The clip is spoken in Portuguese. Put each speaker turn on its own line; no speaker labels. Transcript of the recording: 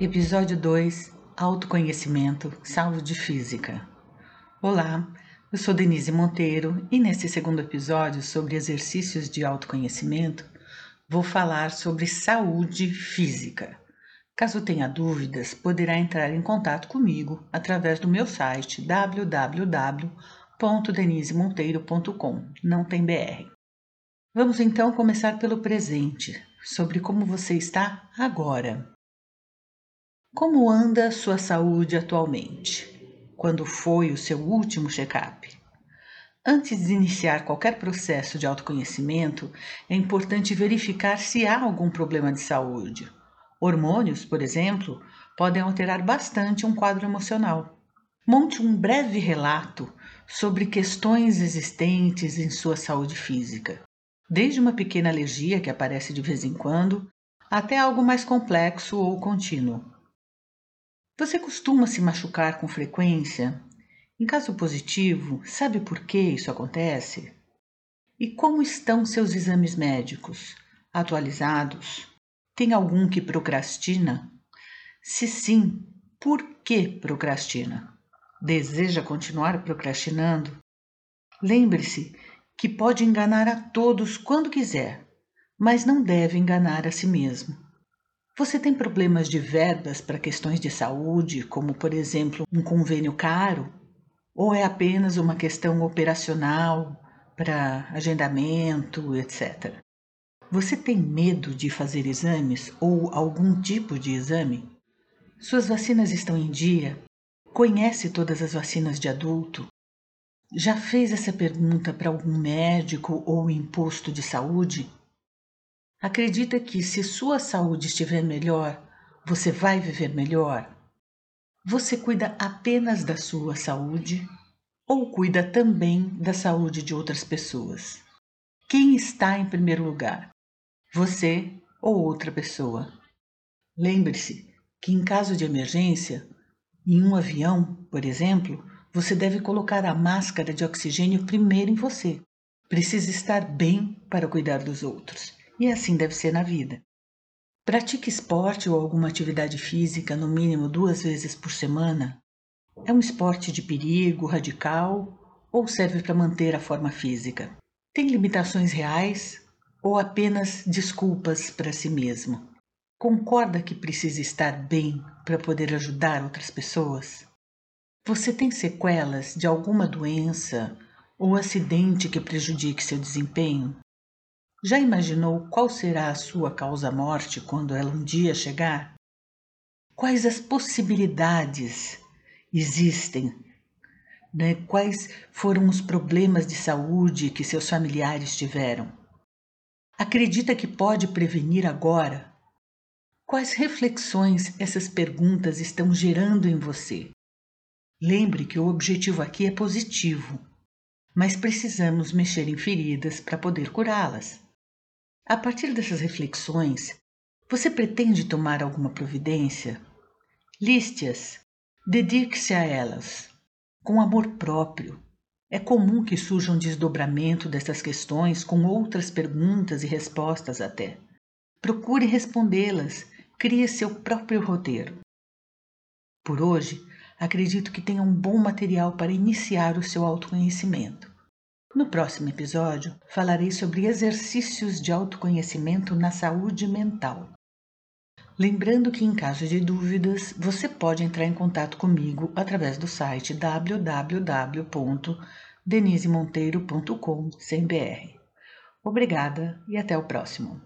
Episódio 2 Autoconhecimento, Saúde Física. Olá, eu sou Denise Monteiro e nesse segundo episódio sobre exercícios de autoconhecimento vou falar sobre saúde física. Caso tenha dúvidas, poderá entrar em contato comigo através do meu site www.denisemonteiro.com. Não tem BR. Vamos então começar pelo presente, sobre como você está agora. Como anda sua saúde atualmente? Quando foi o seu último check-up? Antes de iniciar qualquer processo de autoconhecimento, é importante verificar se há algum problema de saúde. Hormônios, por exemplo, podem alterar bastante um quadro emocional. Monte um breve relato sobre questões existentes em sua saúde física, desde uma pequena alergia que aparece de vez em quando, até algo mais complexo ou contínuo. Você costuma se machucar com frequência? Em caso positivo, sabe por que isso acontece? E como estão seus exames médicos? Atualizados? Tem algum que procrastina? Se sim, por que procrastina? Deseja continuar procrastinando? Lembre-se que pode enganar a todos quando quiser, mas não deve enganar a si mesmo. Você tem problemas de verbas para questões de saúde, como por exemplo um convênio caro? Ou é apenas uma questão operacional para agendamento, etc? Você tem medo de fazer exames ou algum tipo de exame? Suas vacinas estão em dia? Conhece todas as vacinas de adulto? Já fez essa pergunta para algum médico ou imposto de saúde? Acredita que se sua saúde estiver melhor, você vai viver melhor? Você cuida apenas da sua saúde ou cuida também da saúde de outras pessoas? Quem está em primeiro lugar? Você ou outra pessoa? Lembre-se que, em caso de emergência, em um avião, por exemplo, você deve colocar a máscara de oxigênio primeiro em você. Precisa estar bem para cuidar dos outros. E assim deve ser na vida. Pratique esporte ou alguma atividade física no mínimo duas vezes por semana. É um esporte de perigo, radical ou serve para manter a forma física? Tem limitações reais ou apenas desculpas para si mesmo? Concorda que precisa estar bem para poder ajudar outras pessoas? Você tem sequelas de alguma doença ou acidente que prejudique seu desempenho? Já imaginou qual será a sua causa-morte quando ela um dia chegar? Quais as possibilidades existem? Né? Quais foram os problemas de saúde que seus familiares tiveram? Acredita que pode prevenir agora? Quais reflexões essas perguntas estão gerando em você? Lembre que o objetivo aqui é positivo, mas precisamos mexer em feridas para poder curá-las. A partir dessas reflexões, você pretende tomar alguma providência? Liste-as, dedique-se a elas, com amor próprio. É comum que surja um desdobramento dessas questões com outras perguntas e respostas até. Procure respondê-las, crie seu próprio roteiro. Por hoje, acredito que tenha um bom material para iniciar o seu autoconhecimento. No próximo episódio, falarei sobre exercícios de autoconhecimento na saúde mental. Lembrando que, em caso de dúvidas, você pode entrar em contato comigo através do site www.denisemonteiro.com.br. Obrigada e até o próximo.